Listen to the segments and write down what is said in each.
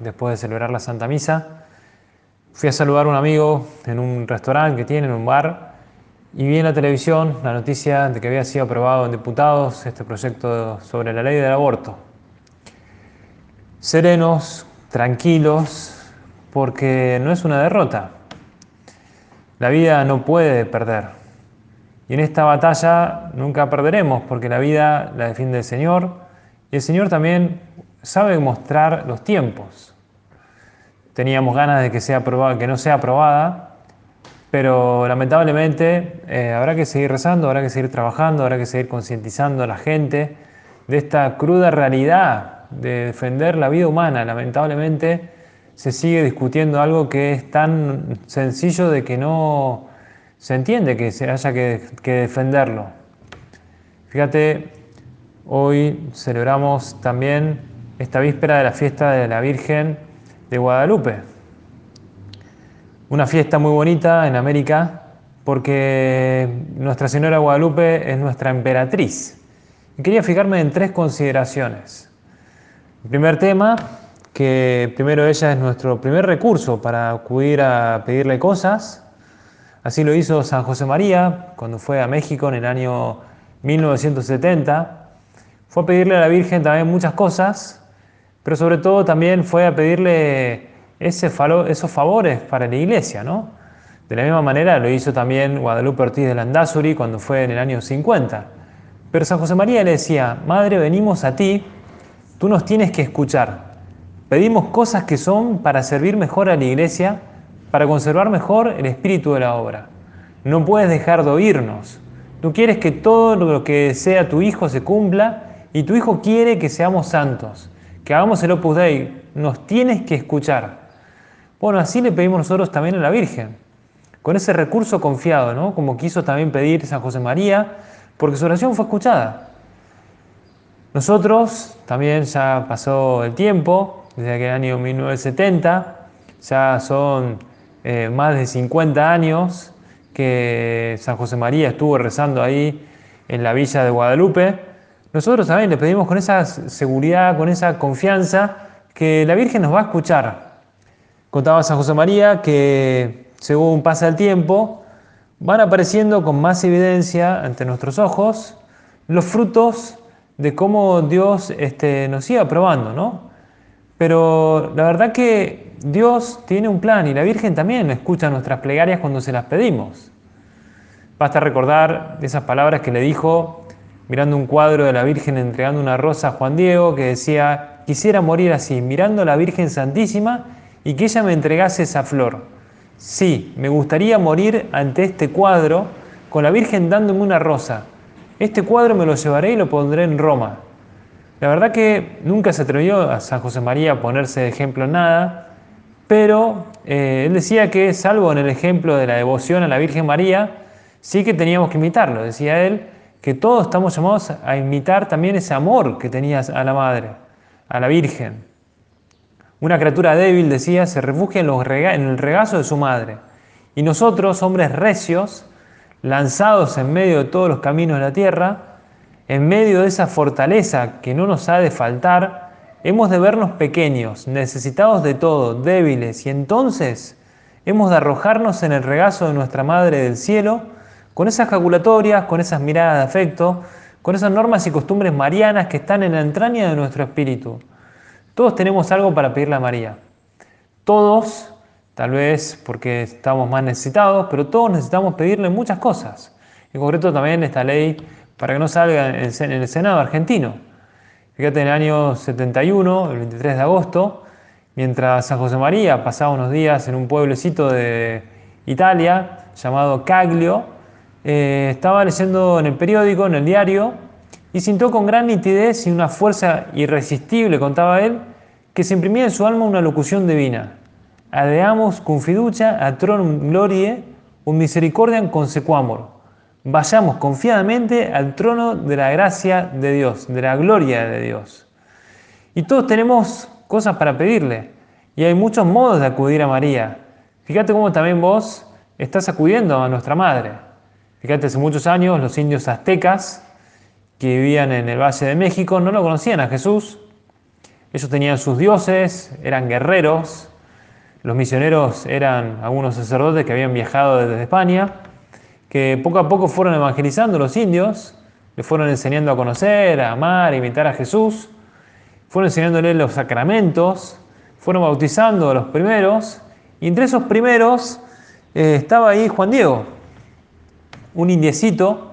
después de celebrar la Santa Misa. Fui a saludar a un amigo en un restaurante que tiene, en un bar, y vi en la televisión la noticia de que había sido aprobado en diputados este proyecto sobre la ley del aborto. Serenos, tranquilos, porque no es una derrota. La vida no puede perder. Y en esta batalla nunca perderemos, porque la vida la defiende el Señor, y el Señor también sabe mostrar los tiempos teníamos ganas de que, sea aprobada, que no sea aprobada, pero lamentablemente eh, habrá que seguir rezando, habrá que seguir trabajando, habrá que seguir concientizando a la gente de esta cruda realidad de defender la vida humana. Lamentablemente se sigue discutiendo algo que es tan sencillo de que no se entiende que se haya que, que defenderlo. Fíjate, hoy celebramos también esta víspera de la fiesta de la Virgen de Guadalupe. Una fiesta muy bonita en América porque Nuestra Señora Guadalupe es nuestra emperatriz. Quería fijarme en tres consideraciones. El primer tema, que primero ella es nuestro primer recurso para acudir a pedirle cosas. Así lo hizo San José María cuando fue a México en el año 1970. Fue a pedirle a la Virgen también muchas cosas, pero sobre todo también fue a pedirle esos favores para la iglesia, ¿no? De la misma manera lo hizo también Guadalupe Ortiz de Landazuri cuando fue en el año 50. Pero San José María le decía, Madre, venimos a ti, tú nos tienes que escuchar. Pedimos cosas que son para servir mejor a la iglesia, para conservar mejor el espíritu de la obra. No puedes dejar de oírnos. Tú quieres que todo lo que sea tu Hijo se cumpla y tu Hijo quiere que seamos santos que hagamos el Opus Dei, nos tienes que escuchar. Bueno, así le pedimos nosotros también a la Virgen, con ese recurso confiado, ¿no? Como quiso también pedir San José María, porque su oración fue escuchada. Nosotros también ya pasó el tiempo, desde aquel año 1970, ya son eh, más de 50 años que San José María estuvo rezando ahí en la villa de Guadalupe. Nosotros también le pedimos con esa seguridad, con esa confianza, que la Virgen nos va a escuchar. Contaba San José María que según pasa el tiempo, van apareciendo con más evidencia ante nuestros ojos los frutos de cómo Dios este, nos iba probando, ¿no? Pero la verdad que Dios tiene un plan y la Virgen también escucha nuestras plegarias cuando se las pedimos. Basta recordar esas palabras que le dijo mirando un cuadro de la Virgen entregando una rosa a Juan Diego que decía, quisiera morir así, mirando a la Virgen Santísima y que ella me entregase esa flor. Sí, me gustaría morir ante este cuadro con la Virgen dándome una rosa. Este cuadro me lo llevaré y lo pondré en Roma. La verdad que nunca se atrevió a San José María a ponerse de ejemplo en nada, pero eh, él decía que, salvo en el ejemplo de la devoción a la Virgen María, sí que teníamos que imitarlo, decía él, que todos estamos llamados a imitar también ese amor que tenías a la Madre, a la Virgen. Una criatura débil, decía, se refugia en, en el regazo de su madre. Y nosotros, hombres recios, lanzados en medio de todos los caminos de la tierra, en medio de esa fortaleza que no nos ha de faltar, hemos de vernos pequeños, necesitados de todo, débiles, y entonces hemos de arrojarnos en el regazo de nuestra Madre del Cielo, con esas jaculatorias, con esas miradas de afecto, con esas normas y costumbres marianas que están en la entraña de nuestro espíritu. Todos tenemos algo para pedirle a María. Todos, tal vez porque estamos más necesitados, pero todos necesitamos pedirle muchas cosas. En concreto también esta ley para que no salga en el Senado argentino. Fíjate, en el año 71, el 23 de agosto, mientras San José María pasaba unos días en un pueblecito de Italia llamado Caglio, eh, estaba leyendo en el periódico, en el diario, y sintió con gran nitidez y una fuerza irresistible, contaba él, que se imprimía en su alma una locución divina. adeamos con fiducia a tronum glorie un misericordiam consequamur. Vayamos confiadamente al trono de la gracia de Dios, de la gloria de Dios. Y todos tenemos cosas para pedirle. Y hay muchos modos de acudir a María. Fíjate cómo también vos estás acudiendo a nuestra Madre. Fíjate, hace muchos años los indios aztecas que vivían en el Valle de México no lo conocían a Jesús. Ellos tenían sus dioses, eran guerreros. Los misioneros eran algunos sacerdotes que habían viajado desde España, que poco a poco fueron evangelizando a los indios, les fueron enseñando a conocer, a amar, a imitar a Jesús, fueron enseñándoles los sacramentos, fueron bautizando a los primeros, y entre esos primeros eh, estaba ahí Juan Diego, un indiecito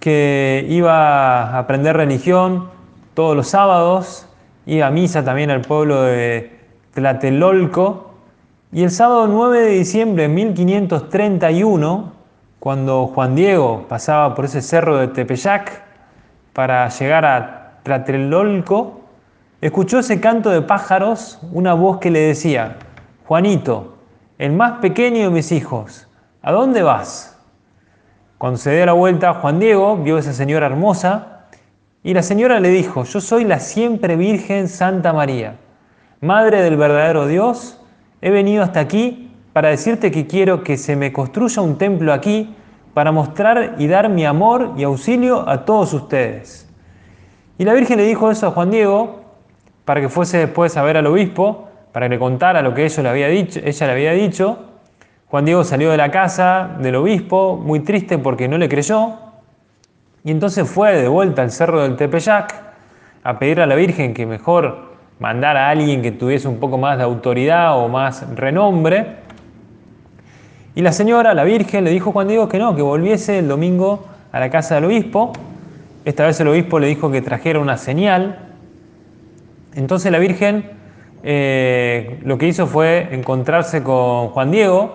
que iba a aprender religión todos los sábados, iba a misa también al pueblo de Tlatelolco, y el sábado 9 de diciembre de 1531, cuando Juan Diego pasaba por ese cerro de Tepeyac para llegar a Tlatelolco, escuchó ese canto de pájaros, una voz que le decía, Juanito, el más pequeño de mis hijos, ¿a dónde vas? Cuando se dio la vuelta, Juan Diego vio a esa señora hermosa y la señora le dijo, yo soy la siempre Virgen Santa María, Madre del verdadero Dios, he venido hasta aquí para decirte que quiero que se me construya un templo aquí para mostrar y dar mi amor y auxilio a todos ustedes. Y la Virgen le dijo eso a Juan Diego para que fuese después a ver al obispo para que le contara lo que ella. Ella le había dicho. Juan Diego salió de la casa del obispo muy triste porque no le creyó y entonces fue de vuelta al cerro del Tepeyac a pedir a la Virgen que mejor mandara a alguien que tuviese un poco más de autoridad o más renombre. Y la señora, la Virgen, le dijo a Juan Diego que no, que volviese el domingo a la casa del obispo. Esta vez el obispo le dijo que trajera una señal. Entonces la Virgen eh, lo que hizo fue encontrarse con Juan Diego,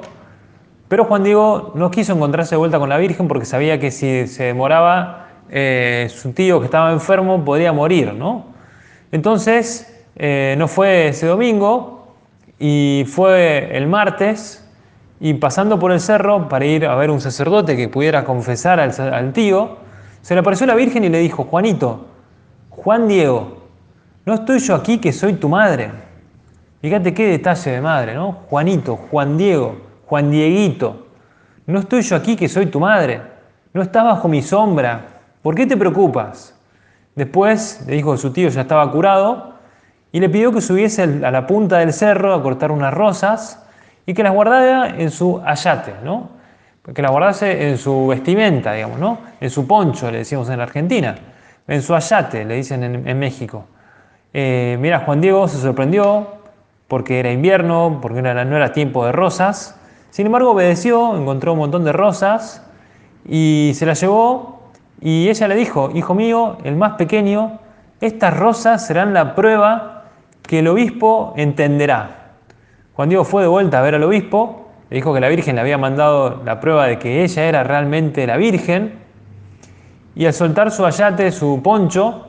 pero Juan Diego no quiso encontrarse de vuelta con la Virgen porque sabía que si se demoraba, eh, su tío que estaba enfermo podría morir, ¿no? Entonces, eh, no fue ese domingo y fue el martes y pasando por el cerro para ir a ver un sacerdote que pudiera confesar al, al tío, se le apareció la Virgen y le dijo, Juanito, Juan Diego, ¿no estoy yo aquí que soy tu madre? Fíjate qué detalle de madre, ¿no? Juanito, Juan Diego, Juan Dieguito. No estoy yo aquí que soy tu madre. No estás bajo mi sombra. ¿Por qué te preocupas? Después le dijo que su tío ya estaba curado y le pidió que subiese a la punta del cerro a cortar unas rosas y que las guardara en su ayate, ¿no? Que las guardase en su vestimenta, digamos, ¿no? En su poncho, le decimos en la Argentina. En su ayate, le dicen en, México. Eh, mira, Juan Diego se sorprendió, porque era invierno, porque no era, tiempo de rosas. Sin embargo, obedeció, encontró un montón de rosas y se las llevó y ella le dijo, hijo mío, el más pequeño, estas rosas serán la prueba que el obispo entenderá. Juan Diego fue de vuelta a ver al obispo, le dijo que la Virgen le había mandado la prueba de que ella era realmente la Virgen, y al soltar su ayate, su poncho,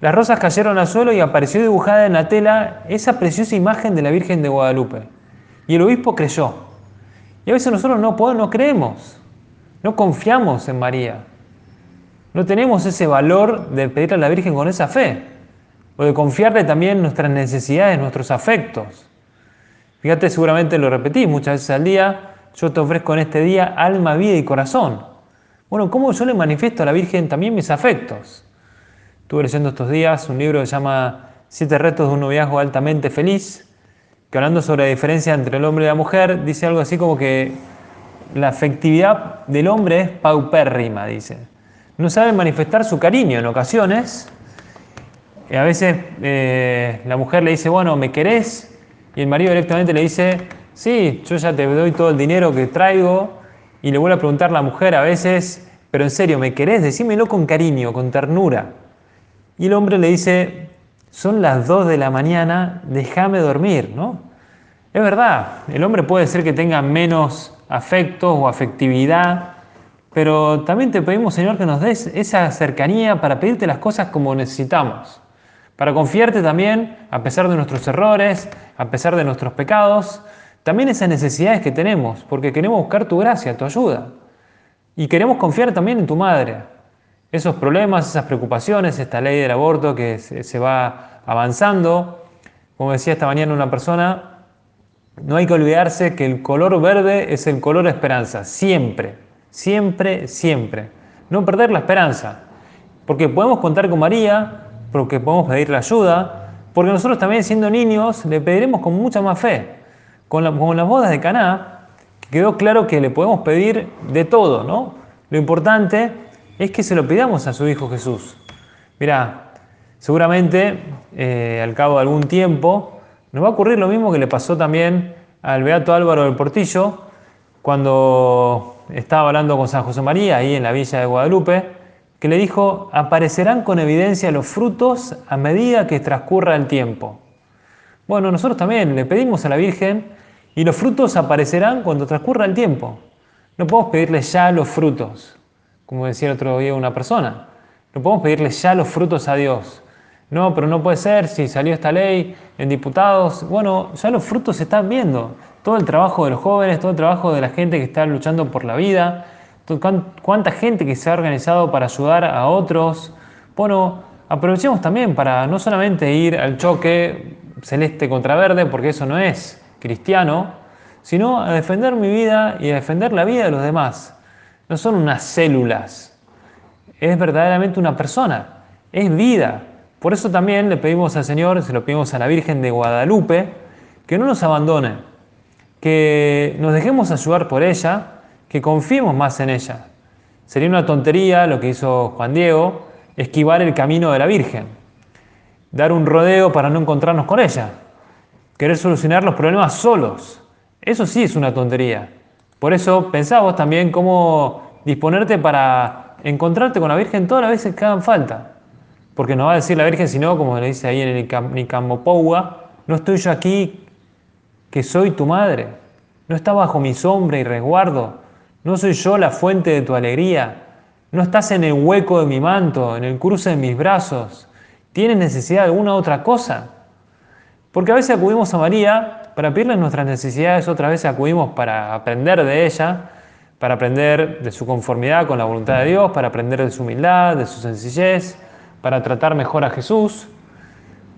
las rosas cayeron al suelo y apareció dibujada en la tela esa preciosa imagen de la Virgen de Guadalupe. Y el obispo creyó. Y a veces nosotros no, podemos, no creemos, no confiamos en María. No tenemos ese valor de pedirle a la Virgen con esa fe. O de confiarle también nuestras necesidades, nuestros afectos. Fíjate, seguramente lo repetís muchas veces al día. Yo te ofrezco en este día alma, vida y corazón. Bueno, ¿cómo yo le manifiesto a la Virgen también mis afectos? Estuve leyendo estos días un libro que se llama Siete retos de un noviazgo altamente feliz, que hablando sobre la diferencia entre el hombre y la mujer, dice algo así como que la afectividad del hombre es paupérrima, dice. No sabe manifestar su cariño en ocasiones. Y a veces eh, la mujer le dice, bueno, ¿me querés? Y el marido directamente le dice, sí, yo ya te doy todo el dinero que traigo. Y le vuelve a preguntar a la mujer a veces, pero en serio, ¿me querés? Decímelo con cariño, con ternura. Y el hombre le dice, son las 2 de la mañana, déjame dormir, ¿no? Es verdad, el hombre puede ser que tenga menos afectos o afectividad, pero también te pedimos, Señor, que nos des esa cercanía para pedirte las cosas como necesitamos, para confiarte también, a pesar de nuestros errores, a pesar de nuestros pecados, también esas necesidades que tenemos, porque queremos buscar tu gracia, tu ayuda. Y queremos confiar también en tu madre. Esos problemas, esas preocupaciones, esta ley del aborto que se va avanzando. Como decía esta mañana una persona, no hay que olvidarse que el color verde es el color esperanza, siempre, siempre, siempre. No perder la esperanza, porque podemos contar con María, porque podemos pedirle ayuda, porque nosotros también siendo niños le pediremos con mucha más fe. Con, las bodas de Caná, quedó claro que le podemos pedir de todo, ¿no? Lo importante es que se lo pidamos a su Hijo Jesús. Mirá, seguramente eh, al cabo de algún tiempo nos va a ocurrir lo mismo que le pasó también al Beato Álvaro del Portillo cuando estaba hablando con San José María ahí en la villa de Guadalupe, que le dijo, aparecerán con evidencia los frutos a medida que transcurra el tiempo. Bueno, nosotros también le pedimos a la Virgen y los frutos aparecerán cuando transcurra el tiempo. No podemos pedirle ya los frutos, como decía el otro día una persona. No podemos pedirle ya los frutos a Dios. No, pero no puede ser si salió esta ley en diputados. Bueno, ya los frutos se están viendo. Todo el trabajo de los jóvenes, todo el trabajo de la gente que está luchando por la vida, cuánta gente que se ha organizado para ayudar a otros. Bueno, aprovechemos también para no solamente ir al choque celeste contra verde, porque eso no es cristiano, sino a defender mi vida y a defender la vida de los demás. No son unas células, es verdaderamente una persona, es vida. Por eso también le pedimos al Señor, se lo pedimos a la Virgen de Guadalupe, que no nos abandone, que nos dejemos ayudar por ella, que confiemos más en ella. Sería una tontería lo que hizo Juan Diego, esquivar el camino de la Virgen, dar un rodeo para no encontrarnos con ella querer solucionar los problemas solos. Eso sí es una tontería. Por eso pensá vos también cómo disponerte para encontrarte con la Virgen todas las veces que hagan falta. Porque no va a decir la Virgen, sino como le dice ahí en el Nicamopoua, no estoy yo aquí que soy tu madre. No está bajo mi sombra y resguardo. No soy yo la fuente de tu alegría. No estás en el hueco de mi manto, en el cruce de mis brazos. ¿Tienes necesidad de alguna otra cosa? Porque a veces acudimos a María para pedirle nuestras necesidades, otras veces acudimos para aprender de ella, para aprender de su conformidad con la voluntad de Dios, para aprender de su humildad, de su sencillez, para tratar mejor a Jesús.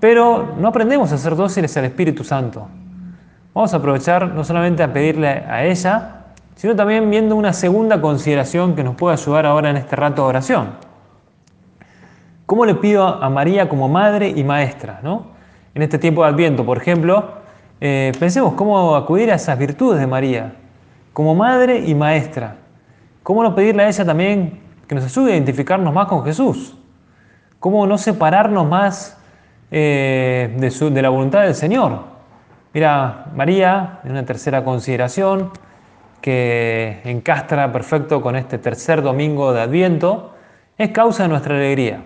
Pero no aprendemos a ser dóciles al Espíritu Santo. Vamos a aprovechar no solamente a pedirle a ella, sino también viendo una segunda consideración que nos puede ayudar ahora en este rato de oración. ¿Cómo le pido a María como madre y maestra? ¿no? en este tiempo de Adviento, por ejemplo, eh, pensemos cómo acudir a esas virtudes de María, como madre y maestra. ¿Cómo no pedirle a ella también que nos ayude a identificarnos más con Jesús? ¿Cómo no separarnos más eh, de, de la voluntad del Señor? Mira, María, en una tercera consideración, que encastra perfecto con este tercer domingo de Adviento, es causa de nuestra alegría.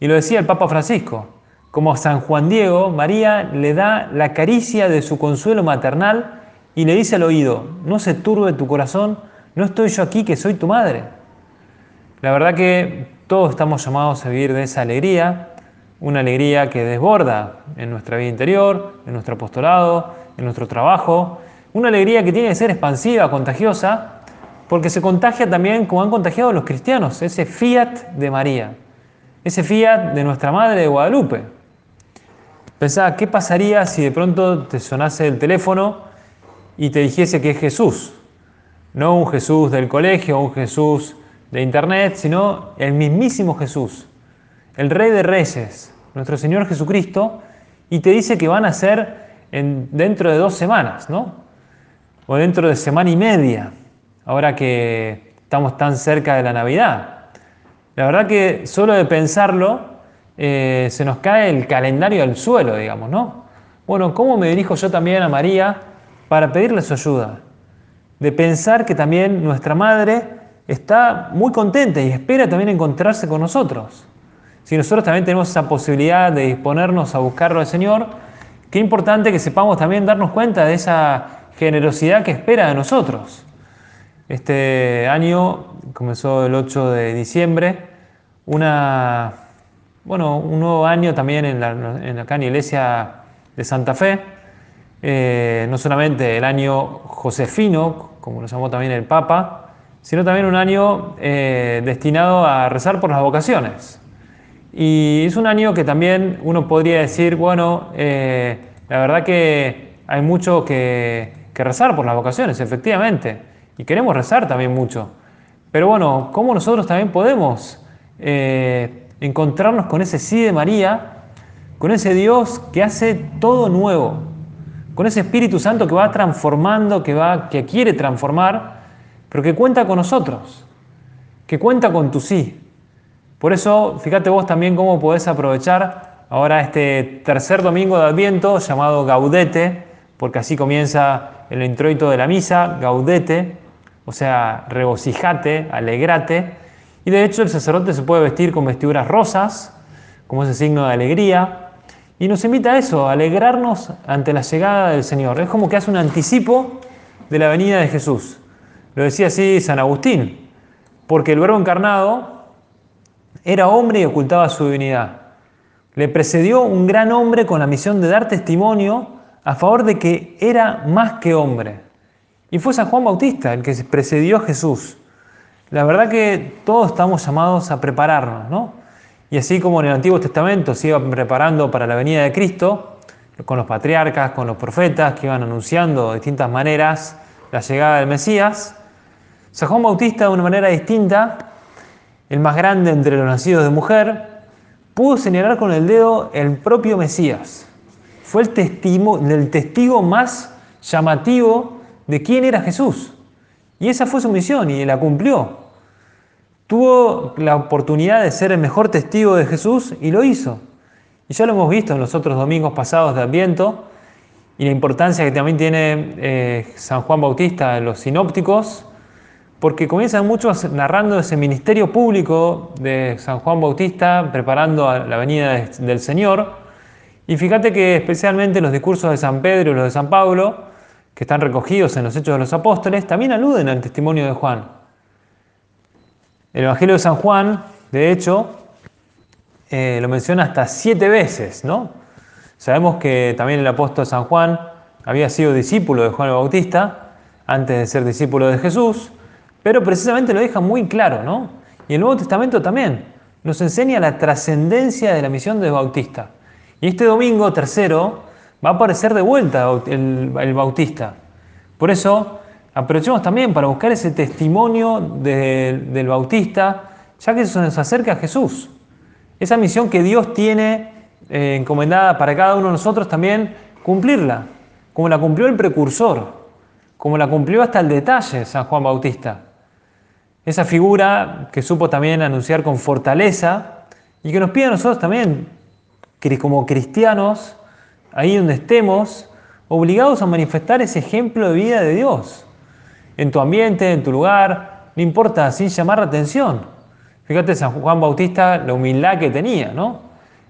Y lo decía el Papa Francisco, como San Juan Diego, María le da la caricia de su consuelo maternal y le dice al oído, no se turbe tu corazón, no estoy yo aquí que soy tu madre. La verdad que todos estamos llamados a vivir de esa alegría, una alegría que desborda en nuestra vida interior, en nuestro apostolado, en nuestro trabajo, una alegría que tiene que ser expansiva, contagiosa, porque se contagia también como han contagiado los cristianos, ese fiat de María, ese fiat de nuestra Madre de Guadalupe. Pensaba, ¿qué pasaría si de pronto te sonase el teléfono y te dijese que es Jesús? No un Jesús del colegio, un Jesús de internet, sino el mismísimo Jesús, el Rey de Reyes, nuestro Señor Jesucristo, y te dice que van a ser en, dentro de dos semanas, ¿no? O dentro de semana y media, ahora que estamos tan cerca de la Navidad. La verdad que solo de pensarlo eh, se nos cae el calendario al suelo, digamos, ¿no? Bueno, ¿cómo me dirijo yo también a María para pedirle su ayuda? De pensar que también nuestra madre está muy contenta y espera también encontrarse con nosotros. Si nosotros también tenemos esa posibilidad de disponernos a buscarlo al Señor, qué importante que sepamos también darnos cuenta de esa generosidad que espera de nosotros. Este año comenzó el 8 de diciembre, una bueno, un nuevo año también en la, iglesia de Santa Fe. eh, no solamente el año josefino, como lo llamó también el Papa, sino también un año eh, destinado a rezar por las vocaciones. Y es un año que también uno podría decir, bueno, eh, la verdad que hay mucho que, rezar por las vocaciones, efectivamente, y queremos rezar también mucho. Pero bueno, ¿cómo nosotros también podemos encontrarnos con ese sí de María, con ese Dios que hace todo nuevo? con ese Espíritu Santo que va transformando, que, va, que quiere transformar, pero que cuenta con nosotros, que cuenta con tu sí. Por eso, fíjate vos también cómo podés aprovechar ahora este tercer domingo de Adviento llamado Gaudete, porque así comienza el introito de la misa, Gaudete, o sea, regocijate, alegrate. Y de hecho el sacerdote se puede vestir con vestiduras rosas, como ese signo de alegría, y nos invita a eso, a alegrarnos ante la llegada del Señor. Es como que hace un anticipo de la venida de Jesús. Lo decía así San Agustín, porque el Verbo encarnado era hombre y ocultaba su divinidad. Le precedió un gran hombre con la misión de dar testimonio a favor de que era más que hombre. Y fue San Juan Bautista el que precedió a Jesús. La verdad que todos estamos llamados a prepararnos, ¿no? Y así como en el Antiguo Testamento se iba preparando para la venida de Cristo, con los patriarcas, con los profetas que iban anunciando de distintas maneras la llegada del Mesías, San Juan Bautista de una manera distinta, el más grande entre los nacidos de mujer, pudo señalar con el dedo el propio Mesías. Fue el testigo, el testigo más llamativo de quién era Jesús. Y esa fue su misión y la cumplió tuvo la oportunidad de ser el mejor testigo de Jesús y lo hizo. Y ya lo hemos visto en los otros domingos pasados de Adviento y la importancia que también tiene eh, San Juan Bautista en los sinópticos, porque comienzan muchos narrando ese ministerio público de San Juan Bautista, preparando la venida del Señor. Y fíjate que especialmente los discursos de San Pedro y los de San Pablo, que están recogidos en los Hechos de los Apóstoles, también aluden al testimonio de Juan. El Evangelio de San Juan, de hecho, eh, lo menciona hasta siete veces, ¿no? Sabemos que también el apóstol San Juan había sido discípulo de Juan el Bautista antes de ser discípulo de Jesús, pero precisamente lo deja muy claro, ¿no? Y el Nuevo Testamento también nos enseña la trascendencia de la misión del Bautista. Y este domingo tercero va a aparecer de vuelta el, Bautista. Por eso Aprovechemos también para buscar ese testimonio del Bautista, ya que eso nos acerca a Jesús. Esa misión que Dios tiene eh, encomendada para cada uno de nosotros también cumplirla, como la cumplió el precursor, como la cumplió hasta el detalle San Juan Bautista. Esa figura que supo también anunciar con fortaleza y que nos pide a nosotros también, como cristianos, ahí donde estemos, obligados a manifestar ese ejemplo de vida de Dios en tu ambiente, en tu lugar, no importa, sin llamar la atención. Fíjate San Juan Bautista, la humildad que tenía, ¿no?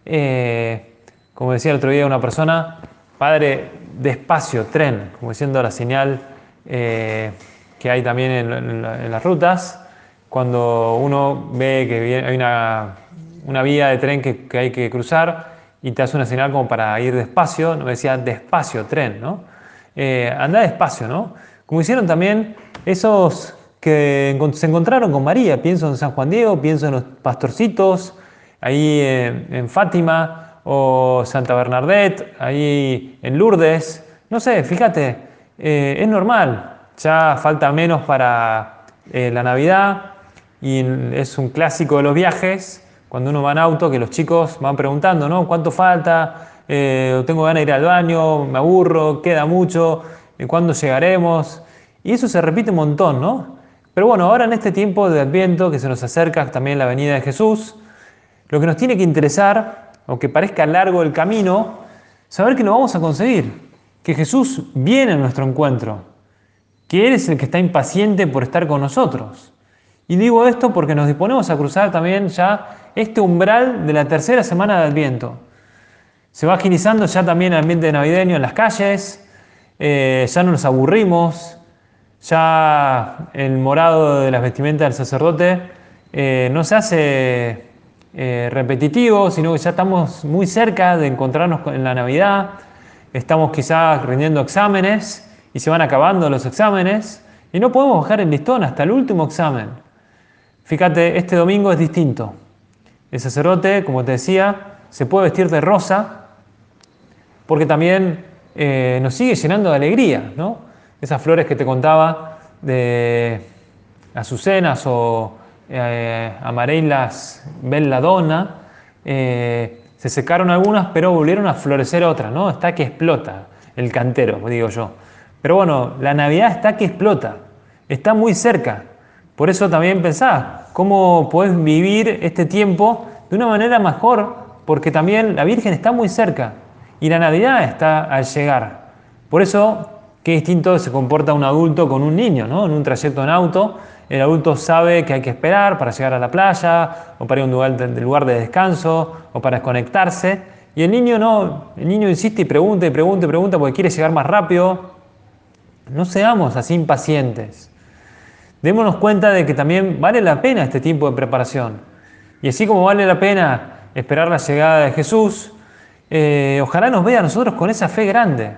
Eh, como decía el otro día una persona, padre, despacio, tren, como diciendo la señal eh, que hay también en, las rutas, cuando uno ve que hay una, vía de tren que, hay que cruzar y te hace una señal como para ir despacio, no decía despacio, tren, ¿no? Eh, anda despacio, ¿no? Como hicieron también esos que se encontraron con María. Pienso en San Juan Diego, pienso en los pastorcitos, ahí en, Fátima, o Santa Bernadette, ahí en Lourdes. No sé, fíjate, eh, es normal. Ya falta menos para eh, la Navidad y es un clásico de los viajes. Cuando uno va en auto, que los chicos van preguntando, ¿no? ¿Cuánto falta? Eh, tengo ganas de ir al baño, me aburro, queda mucho. ¿Cuándo llegaremos? Y eso se repite un montón, ¿no? Pero bueno, ahora en este tiempo de Adviento, que se nos acerca también la venida de Jesús, lo que nos tiene que interesar, aunque parezca largo el camino, saber que lo vamos a conseguir, que Jesús viene a nuestro encuentro, que Él es el que está impaciente por estar con nosotros. Y digo esto porque nos disponemos a cruzar también ya este umbral de la tercera semana de Adviento. Se va agilizando ya también el ambiente navideño en las calles, eh, ya no nos aburrimos, ya el morado de las vestimentas del sacerdote eh, no se hace eh, repetitivo, sino que ya estamos muy cerca de encontrarnos en la Navidad. estamos quizás rindiendo exámenes y se van acabando los exámenes y no podemos bajar el listón hasta el último examen. Fíjate, este domingo es distinto. El sacerdote, como te decía, se puede vestir de rosa porque también eh, nos sigue llenando de alegría, ¿no? Esas flores que te contaba de azucenas o eh, amarelas belladonna, eh, se secaron algunas, pero volvieron a florecer otras, ¿no? Está que explota el cantero, digo yo. Pero bueno, la Navidad está que explota, está muy cerca. Por eso también pensá cómo podés vivir este tiempo de una manera mejor, porque también la Virgen está muy cerca y la Navidad está al llegar. Por eso, qué distinto se comporta un adulto con un niño, ¿no? En un trayecto en auto, el adulto sabe que hay que esperar para llegar a la playa, o para ir a un lugar de, lugar de descanso, o para desconectarse. Y el niño no, el niño insiste y pregunta y pregunta y pregunta porque quiere llegar más rápido. No seamos así impacientes. Démonos cuenta de que también vale la pena este tiempo de preparación. Y así como vale la pena esperar la llegada de Jesús, eh, ojalá nos vea a nosotros con esa fe grande.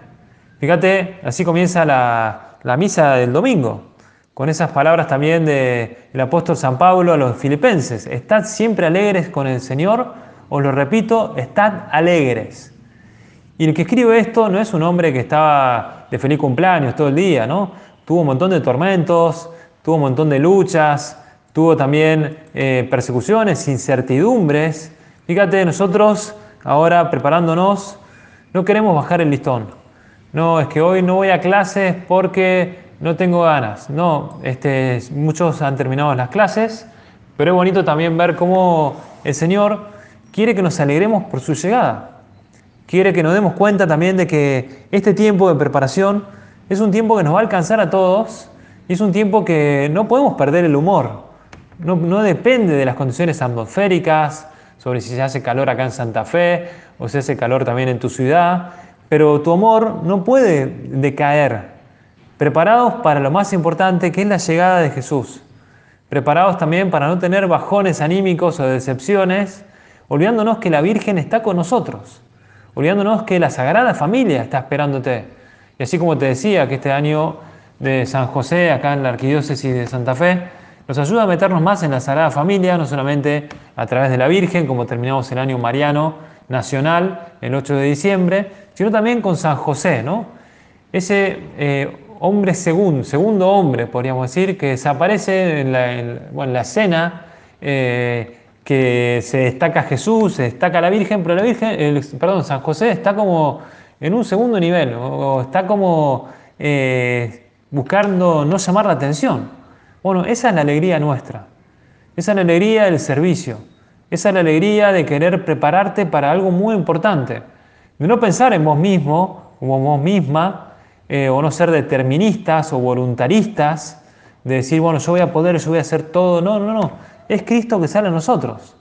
Fíjate, así comienza la, la misa del domingo con esas palabras también del apóstol San Pablo a los filipenses. Estad siempre alegres con el Señor, os lo repito, estad alegres. Y el que escribe esto no es un hombre que estaba de feliz cumpleaños todo el día, ¿no? Tuvo un montón de tormentos, tuvo un montón de luchas, tuvo también eh, persecuciones, incertidumbres. Fíjate, nosotros ahora preparándonos, no queremos bajar el listón. No, es que hoy no voy a clases porque no tengo ganas. No, este, muchos han terminado las clases, pero es bonito también ver cómo el Señor quiere que nos alegremos por su llegada. Quiere que nos demos cuenta también de que este tiempo de preparación es un tiempo que nos va a alcanzar a todos es un tiempo que no podemos perder el humor. No, no depende de las condiciones atmosféricas, sobre si se hace calor acá en Santa Fe o si hace calor también en tu ciudad, pero tu amor no puede decaer preparados para lo más importante que es la llegada de Jesús, preparados también para no tener bajones anímicos o decepciones, olvidándonos que la Virgen está con nosotros, olvidándonos que la Sagrada Familia está esperándote. Y así como te decía que este año de San José, acá en la Arquidiócesis de Santa Fe, nos ayuda a meternos más en la Sagrada Familia, no solamente a través de la Virgen, como terminamos el año mariano nacional el 8 de diciembre, sino también con San José, ¿no? Ese eh, hombre segundo, segundo hombre, podríamos decir, que desaparece en la, en, la escena, eh, que se destaca Jesús, se destaca la Virgen, pero la Virgen, perdón, San José está como en un segundo nivel, o, está como eh, buscando no llamar la atención. Bueno, esa es la alegría nuestra, esa es la alegría del servicio, esa es la alegría de querer prepararte para algo muy importante, de no pensar en vos mismo o en vos misma, eh, o no ser deterministas o voluntaristas, de decir, bueno, yo voy a poder, yo voy a hacer todo. No, no, no. Es Cristo que sale a nosotros.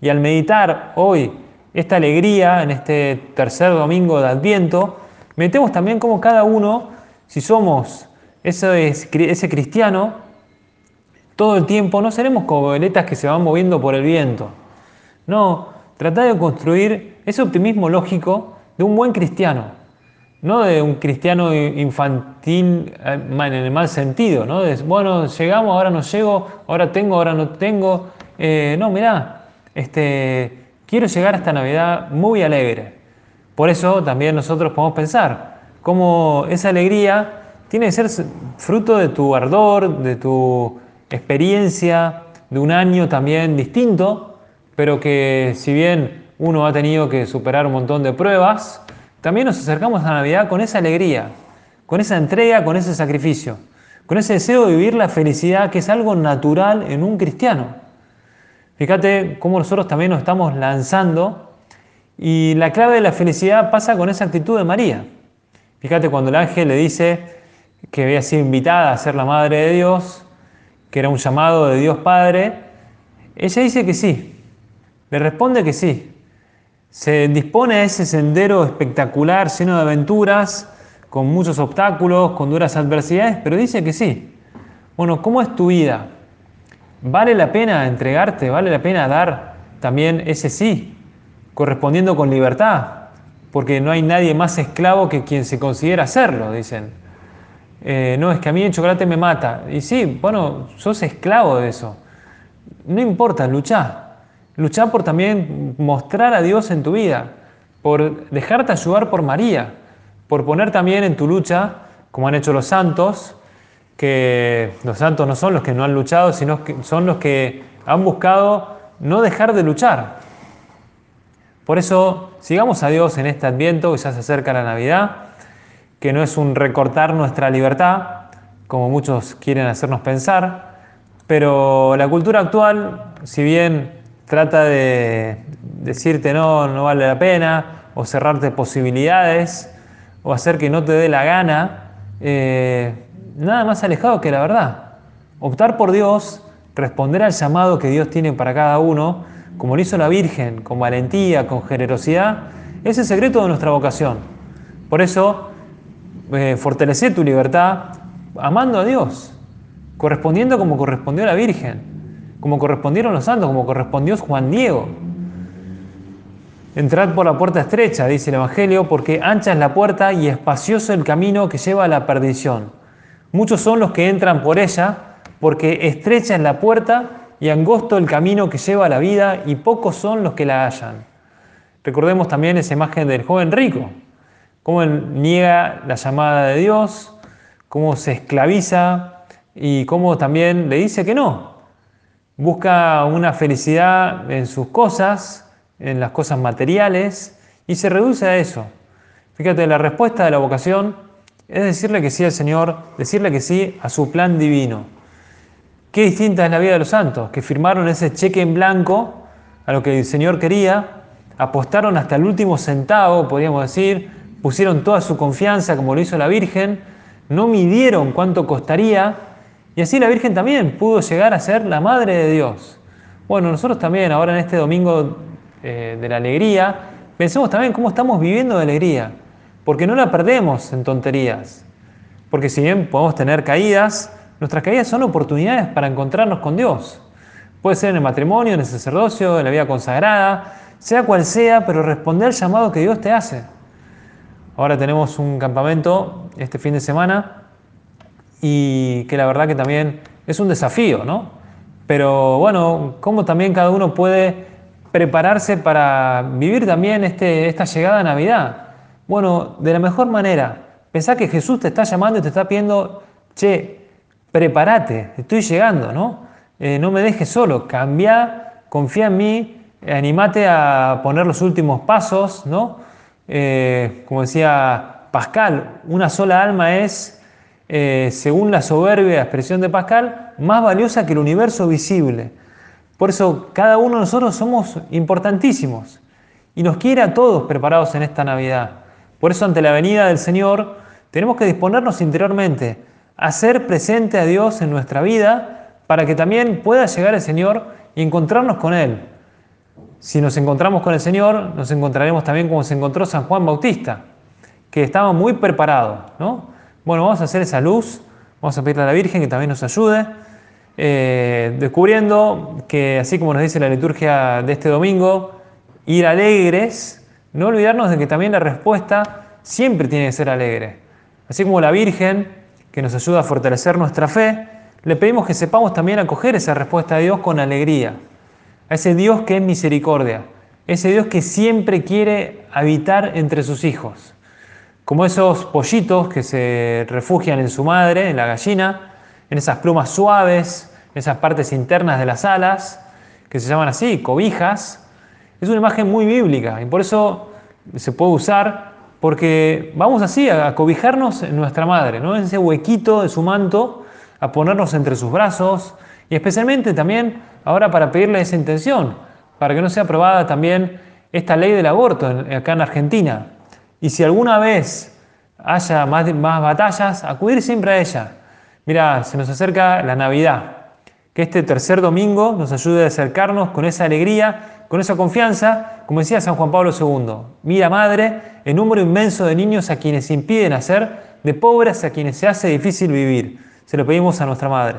Y al meditar hoy esta alegría en este tercer domingo de Adviento, metemos también como cada uno, si somos ese, cristiano, todo el tiempo no seremos como veletas que se van moviendo por el viento. No, trata de construir ese optimismo lógico de un buen cristiano no de un cristiano infantil eh, en el mal sentido, ¿no? De, bueno, llegamos, ahora no llego, ahora tengo, ahora no tengo. Eh, no, mirá, este, quiero llegar a esta Navidad muy alegre. Por eso también nosotros podemos pensar cómo esa alegría tiene que ser fruto de tu ardor, de tu experiencia, de un año también distinto, pero que si bien uno ha tenido que superar un montón de pruebas, también nos acercamos a Navidad con esa alegría, con esa entrega, con ese sacrificio, con ese deseo de vivir la felicidad que es algo natural en un cristiano. Fíjate cómo nosotros también nos estamos lanzando y la clave de la felicidad pasa con esa actitud de María. Fíjate cuando el ángel le dice que había sido invitada a ser la madre de Dios, que era un llamado de Dios Padre, ella dice que sí, le responde que sí, se dispone a ese sendero espectacular, lleno de aventuras, con muchos obstáculos, con duras adversidades, pero dice que sí. Bueno, ¿cómo es tu vida? ¿Vale la pena entregarte? ¿Vale la pena dar también ese sí? Correspondiendo con libertad, porque no hay nadie más esclavo que quien se considera serlo, dicen. Eh, no, es que a mí el chocolate me mata. Y sí, bueno, sos esclavo de eso. No importa, luchá. Luchá por también mostrar a Dios en tu vida, por dejarte ayudar por María, por poner también en tu lucha, como han hecho los santos, que los santos no son los que no han luchado, sino que son los que han buscado no dejar de luchar. Por eso, sigamos a Dios en este adviento que ya se acerca la Navidad, que no es un recortar nuestra libertad, como muchos quieren hacernos pensar, pero la cultura actual, si bien trata de decirte no, no vale la pena, o cerrarte posibilidades, o hacer que no te dé la gana, eh, nada más alejado que la verdad. Optar por Dios, responder al llamado que Dios tiene para cada uno, como lo hizo la Virgen, con valentía, con generosidad, es el secreto de nuestra vocación. Por eso, eh, fortalece tu libertad amando a Dios, correspondiendo como correspondió la Virgen, como correspondieron los santos, como correspondió Juan Diego. Entrad por la puerta estrecha, dice el Evangelio, porque ancha es la puerta y espacioso el camino que lleva a la perdición. Muchos son los que entran por ella, porque estrecha es la puerta y angosto el camino que lleva a la vida, y pocos son los que la hallan. Recordemos también esa imagen del joven rico, cómo niega la llamada de Dios, cómo se esclaviza y cómo también le dice que no. Busca una felicidad en sus cosas, en las cosas materiales y se reduce a eso. Fíjate, la respuesta de la vocación es decirle que sí al Señor, decirle que sí a su plan divino. Qué distinta es la vida de los santos, que firmaron ese cheque en blanco a lo que el Señor quería, apostaron hasta el último centavo, podríamos decir, pusieron toda su confianza como lo hizo la Virgen, no midieron cuánto costaría, y así la Virgen también pudo llegar a ser la Madre de Dios. Bueno, nosotros también ahora en este domingo eh, de la alegría, pensemos también cómo estamos viviendo de alegría, porque no la perdemos en tonterías. Porque si bien podemos tener caídas, nuestras caídas son oportunidades para encontrarnos con Dios. Puede ser en el matrimonio, en el sacerdocio, en la vida consagrada, sea cual sea, pero responder al llamado que Dios te hace. Ahora tenemos un campamento este fin de semana y que la verdad que también es un desafío, ¿no? Pero bueno, cómo también cada uno puede prepararse para vivir también este, esta llegada a Navidad. Bueno, de la mejor manera, pensá que Jesús te está llamando y te está pidiendo, che, prepárate, estoy llegando, ¿no? Eh, no me dejes solo, cambia, confía en mí, animate a poner los últimos pasos, ¿no? Eh, como decía Pascal, una sola alma es, eh, según la soberbia expresión de Pascal, más valiosa que el universo visible. Por eso cada uno de nosotros somos importantísimos y nos quiere a todos preparados en esta Navidad. Por eso ante la venida del Señor tenemos que disponernos interiormente a hacer presente a Dios en nuestra vida para que también pueda llegar el Señor y encontrarnos con Él. Si nos encontramos con el Señor, nos encontraremos también como se encontró San Juan Bautista, que estaba muy preparado. ¿no? Bueno, vamos a hacer esa luz, vamos a pedirle a la Virgen que también nos ayude. Eh, descubriendo que, así como nos dice la liturgia de este domingo, ir alegres, no olvidarnos de que también la respuesta siempre tiene que ser alegre. Así como la Virgen, que nos ayuda a fortalecer nuestra fe, le pedimos que sepamos también acoger esa respuesta de Dios con alegría, a ese Dios que es misericordia, ese Dios que siempre quiere habitar entre sus hijos, como esos pollitos que se refugian en su madre, en la gallina, en esas plumas suaves, esas partes internas de las alas, que se llaman así, cobijas, es una imagen muy bíblica y por eso se puede usar porque vamos así a cobijarnos en nuestra madre, ¿no? en ese huequito de su manto, a ponernos entre sus brazos y especialmente también ahora para pedirle esa intención, para que no sea aprobada también esta ley del aborto acá en Argentina. Y si alguna vez haya más, más batallas, acudir siempre a ella. Mira, se nos acerca la Navidad que este tercer domingo nos ayude a acercarnos con esa alegría, con esa confianza, como decía San Juan Pablo II, mira madre, el número inmenso de niños a quienes impiden hacer, de pobres a quienes se hace difícil vivir. Se lo pedimos a nuestra madre.